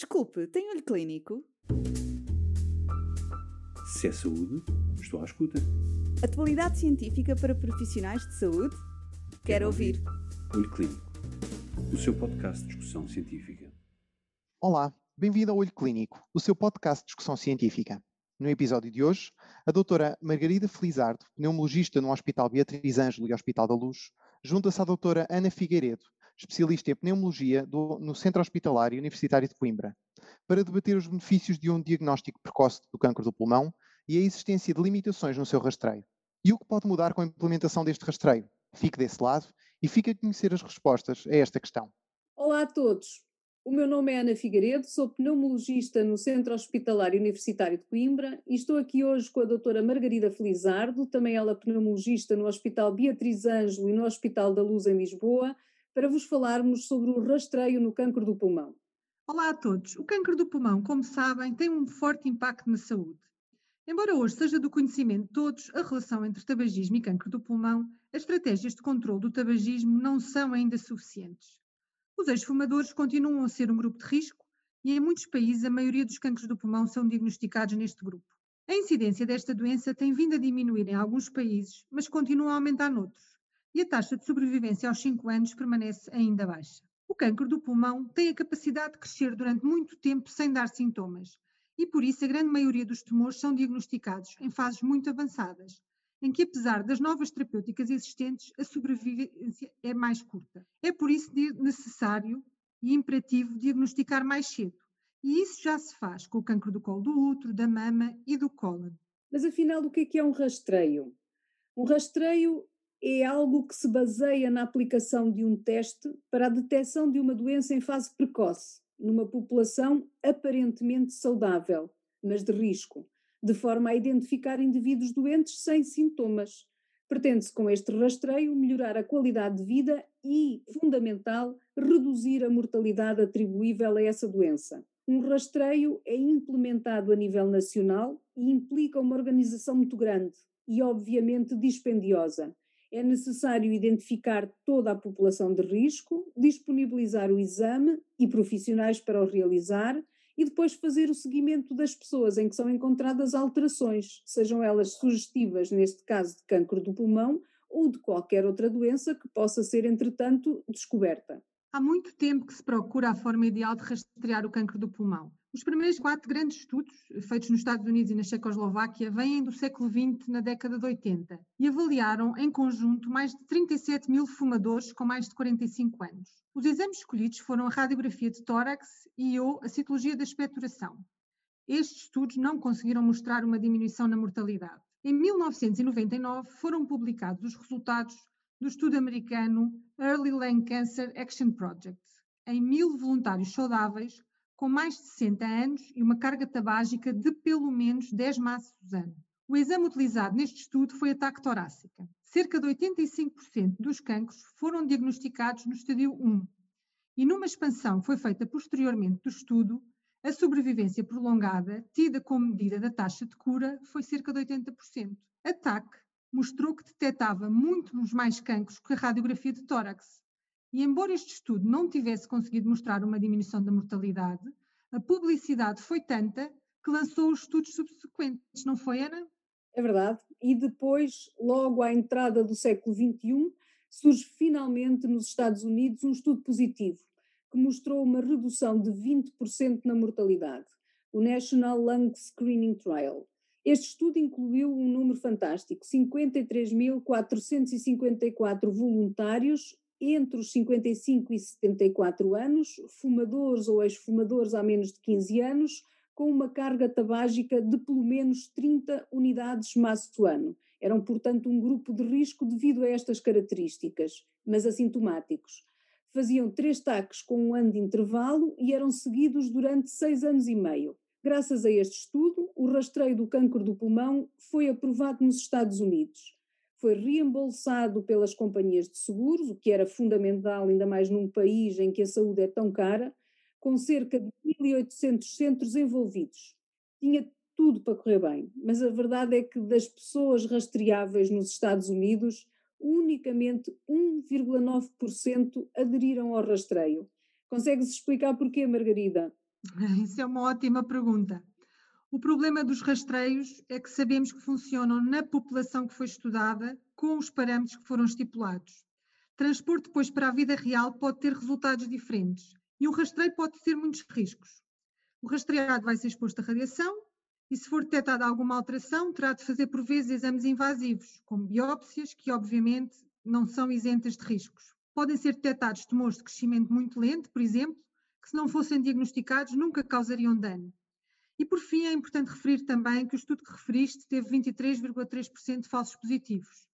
Desculpe, tem olho clínico? Se é saúde, estou à escuta. Atualidade científica para profissionais de saúde? Quero, Quero ouvir. ouvir. Olho Clínico, o seu podcast de discussão científica. Olá, bem-vindo ao Olho Clínico, o seu podcast de discussão científica. No episódio de hoje, a doutora Margarida Felizardo, pneumologista no Hospital Beatriz Ângelo e Hospital da Luz, junta-se à doutora Ana Figueiredo, especialista em pneumologia do, no Centro Hospitalar Universitário de Coimbra, para debater os benefícios de um diagnóstico precoce do câncer do pulmão e a existência de limitações no seu rastreio. E o que pode mudar com a implementação deste rastreio? Fique desse lado e fique a conhecer as respostas a esta questão. Olá a todos. O meu nome é Ana Figueiredo, sou pneumologista no Centro Hospitalar Universitário de Coimbra e estou aqui hoje com a doutora Margarida Felizardo, também ela pneumologista no Hospital Beatriz Ângelo e no Hospital da Luz em Lisboa, para vos falarmos sobre o rastreio no câncer do pulmão. Olá a todos. O câncer do pulmão, como sabem, tem um forte impacto na saúde. Embora hoje seja do conhecimento de todos a relação entre tabagismo e câncer do pulmão, as estratégias de controle do tabagismo não são ainda suficientes. Os ex-fumadores continuam a ser um grupo de risco e em muitos países a maioria dos cânceres do pulmão são diagnosticados neste grupo. A incidência desta doença tem vindo a diminuir em alguns países, mas continua a aumentar noutros e a taxa de sobrevivência aos 5 anos permanece ainda baixa. O câncer do pulmão tem a capacidade de crescer durante muito tempo sem dar sintomas, e por isso a grande maioria dos tumores são diagnosticados em fases muito avançadas, em que, apesar das novas terapêuticas existentes, a sobrevivência é mais curta. É por isso necessário e imperativo diagnosticar mais cedo, e isso já se faz com o câncer do colo do útero, da mama e do cólon. Mas afinal, o que é, que é um rastreio? Um rastreio é algo que se baseia na aplicação de um teste para a detecção de uma doença em fase precoce, numa população aparentemente saudável, mas de risco, de forma a identificar indivíduos doentes sem sintomas. Pretende-se, com este rastreio, melhorar a qualidade de vida e, fundamental, reduzir a mortalidade atribuível a essa doença. Um rastreio é implementado a nível nacional e implica uma organização muito grande e, obviamente, dispendiosa é necessário identificar toda a população de risco, disponibilizar o exame e profissionais para o realizar e depois fazer o seguimento das pessoas em que são encontradas alterações, sejam elas sugestivas, neste caso de câncer do pulmão, ou de qualquer outra doença que possa ser, entretanto, descoberta. Há muito tempo que se procura a forma ideal de rastrear o câncer do pulmão. Os primeiros quatro grandes estudos, feitos nos Estados Unidos e na Checoslováquia, vêm do século XX, na década de 80, e avaliaram em conjunto mais de 37 mil fumadores com mais de 45 anos. Os exames escolhidos foram a radiografia de tórax e ou a citologia da expectoração. Estes estudos não conseguiram mostrar uma diminuição na mortalidade. Em 1999 foram publicados os resultados do estudo americano Early Lung Cancer Action Project, em mil voluntários saudáveis com mais de 60 anos e uma carga tabágica de pelo menos 10 maços ano. O exame utilizado neste estudo foi ataque torácica. Cerca de 85% dos cancros foram diagnosticados no estadio 1. E numa expansão foi feita posteriormente do estudo, a sobrevivência prolongada, tida como medida da taxa de cura, foi cerca de 80%. A TAC mostrou que detectava muitos mais cancros que a radiografia de tórax, e embora este estudo não tivesse conseguido mostrar uma diminuição da mortalidade, a publicidade foi tanta que lançou os estudos subsequentes, não foi, Ana? É verdade. E depois, logo à entrada do século XXI, surge finalmente nos Estados Unidos um estudo positivo que mostrou uma redução de 20% na mortalidade, o National Lung Screening Trial. Este estudo incluiu um número fantástico, 53.454 voluntários entre os 55 e 74 anos, fumadores ou ex-fumadores há menos de 15 anos, com uma carga tabágica de pelo menos 30 unidades maço ano. Eram, portanto, um grupo de risco devido a estas características, mas assintomáticos. Faziam três taques com um ano de intervalo e eram seguidos durante seis anos e meio. Graças a este estudo, o rastreio do câncer do pulmão foi aprovado nos Estados Unidos foi reembolsado pelas companhias de seguros, o que era fundamental, ainda mais num país em que a saúde é tão cara, com cerca de 1.800 centros envolvidos. Tinha tudo para correr bem, mas a verdade é que das pessoas rastreáveis nos Estados Unidos, unicamente 1,9% aderiram ao rastreio. Consegues explicar porquê, Margarida? Isso é uma ótima pergunta. O problema dos rastreios é que sabemos que funcionam na população que foi estudada com os parâmetros que foram estipulados. Transpor depois para a vida real pode ter resultados diferentes e um rastreio pode ter muitos riscos. O rastreado vai ser exposto à radiação e, se for detectada alguma alteração, terá de fazer por vezes exames invasivos, como biópsias, que obviamente não são isentas de riscos. Podem ser detectados tumores de crescimento muito lento, por exemplo, que se não fossem diagnosticados nunca causariam dano. E por fim, é importante referir também que o estudo que referiste teve 23,3% de falsos positivos.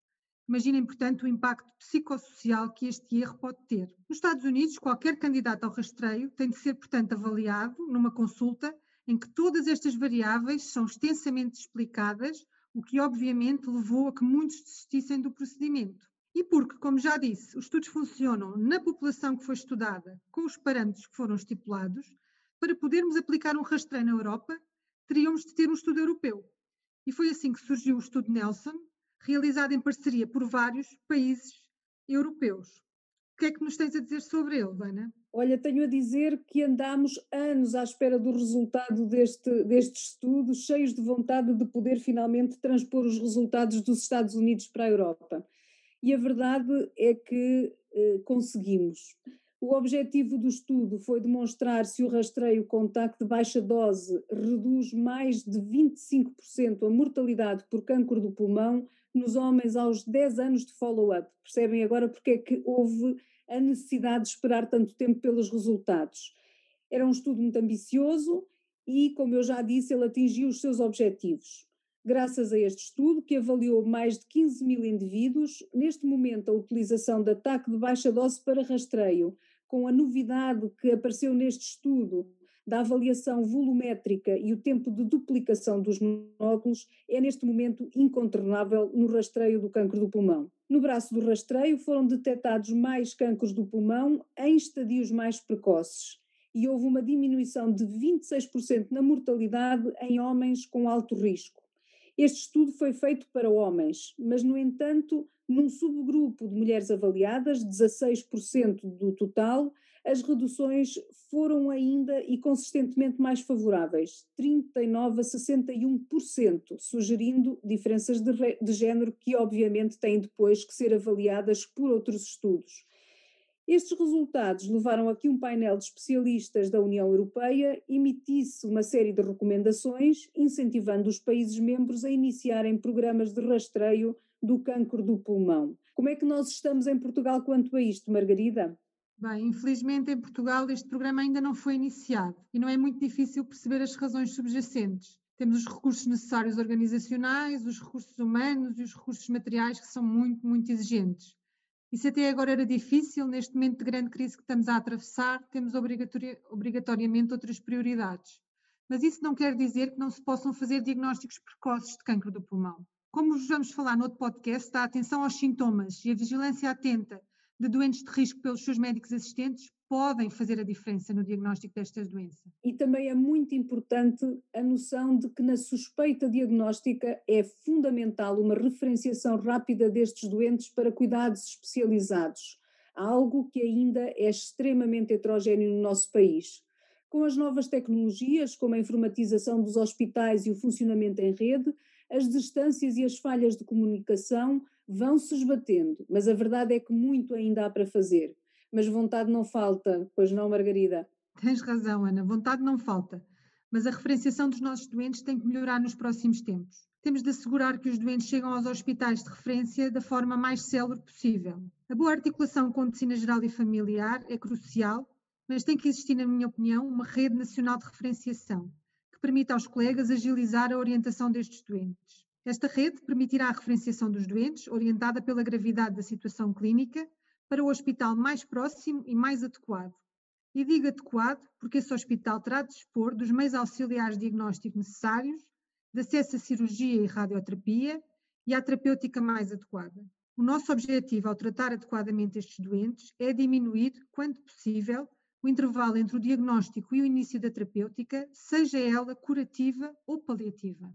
Imaginem, portanto, o impacto psicossocial que este erro pode ter. Nos Estados Unidos, qualquer candidato ao rastreio tem de ser, portanto, avaliado numa consulta em que todas estas variáveis são extensamente explicadas, o que obviamente levou a que muitos desistissem do procedimento. E porque, como já disse, os estudos funcionam na população que foi estudada com os parâmetros que foram estipulados, para podermos aplicar um rastreio na Europa, teríamos de ter um estudo europeu. E foi assim que surgiu o estudo Nelson, realizado em parceria por vários países europeus. O que é que nos tens a dizer sobre ele, Ana? Olha, tenho a dizer que andámos anos à espera do resultado deste, deste estudo, cheios de vontade de poder finalmente transpor os resultados dos Estados Unidos para a Europa. E a verdade é que eh, conseguimos. O objetivo do estudo foi demonstrar se o rastreio com TAC de baixa dose reduz mais de 25% a mortalidade por cancro do pulmão nos homens aos 10 anos de follow-up. Percebem agora porque é que houve a necessidade de esperar tanto tempo pelos resultados. Era um estudo muito ambicioso e, como eu já disse, ele atingiu os seus objetivos. Graças a este estudo, que avaliou mais de 15 mil indivíduos, neste momento a utilização de ataque de baixa dose para rastreio, com a novidade que apareceu neste estudo da avaliação volumétrica e o tempo de duplicação dos nódulos, é neste momento incontornável no rastreio do cancro do pulmão. No braço do rastreio foram detectados mais cancros do pulmão em estadios mais precoces e houve uma diminuição de 26% na mortalidade em homens com alto risco. Este estudo foi feito para homens, mas, no entanto, num subgrupo de mulheres avaliadas, 16% do total, as reduções foram ainda e consistentemente mais favoráveis, 39 a 61%, sugerindo diferenças de, de género que, obviamente, têm depois que ser avaliadas por outros estudos. Estes resultados levaram a que um painel de especialistas da União Europeia emitisse uma série de recomendações, incentivando os países membros a iniciarem programas de rastreio do cancro do pulmão. Como é que nós estamos em Portugal quanto a isto, Margarida? Bem, infelizmente em Portugal este programa ainda não foi iniciado e não é muito difícil perceber as razões subjacentes. Temos os recursos necessários organizacionais, os recursos humanos e os recursos materiais que são muito, muito exigentes. Se até agora era difícil, neste momento de grande crise que estamos a atravessar, temos obrigatoriamente outras prioridades. Mas isso não quer dizer que não se possam fazer diagnósticos precoces de cancro do pulmão. Como vos vamos falar no outro podcast, a atenção aos sintomas e a vigilância atenta de doentes de risco pelos seus médicos assistentes podem fazer a diferença no diagnóstico destas doenças. E também é muito importante a noção de que na suspeita diagnóstica é fundamental uma referenciação rápida destes doentes para cuidados especializados, algo que ainda é extremamente heterogéneo no nosso país. Com as novas tecnologias, como a informatização dos hospitais e o funcionamento em rede, as distâncias e as falhas de comunicação vão se esbatendo, mas a verdade é que muito ainda há para fazer mas vontade não falta, pois não, Margarida? Tens razão, Ana, vontade não falta, mas a referenciação dos nossos doentes tem que melhorar nos próximos tempos. Temos de assegurar que os doentes chegam aos hospitais de referência da forma mais célere possível. A boa articulação com a medicina geral e familiar é crucial, mas tem que existir, na minha opinião, uma rede nacional de referenciação que permita aos colegas agilizar a orientação destes doentes. Esta rede permitirá a referenciação dos doentes, orientada pela gravidade da situação clínica para o hospital mais próximo e mais adequado. E digo adequado porque esse hospital terá de dispor dos meios auxiliares de diagnóstico necessários, de acesso à cirurgia e radioterapia e à terapêutica mais adequada. O nosso objetivo ao tratar adequadamente estes doentes é diminuir, quando possível, o intervalo entre o diagnóstico e o início da terapêutica, seja ela curativa ou paliativa.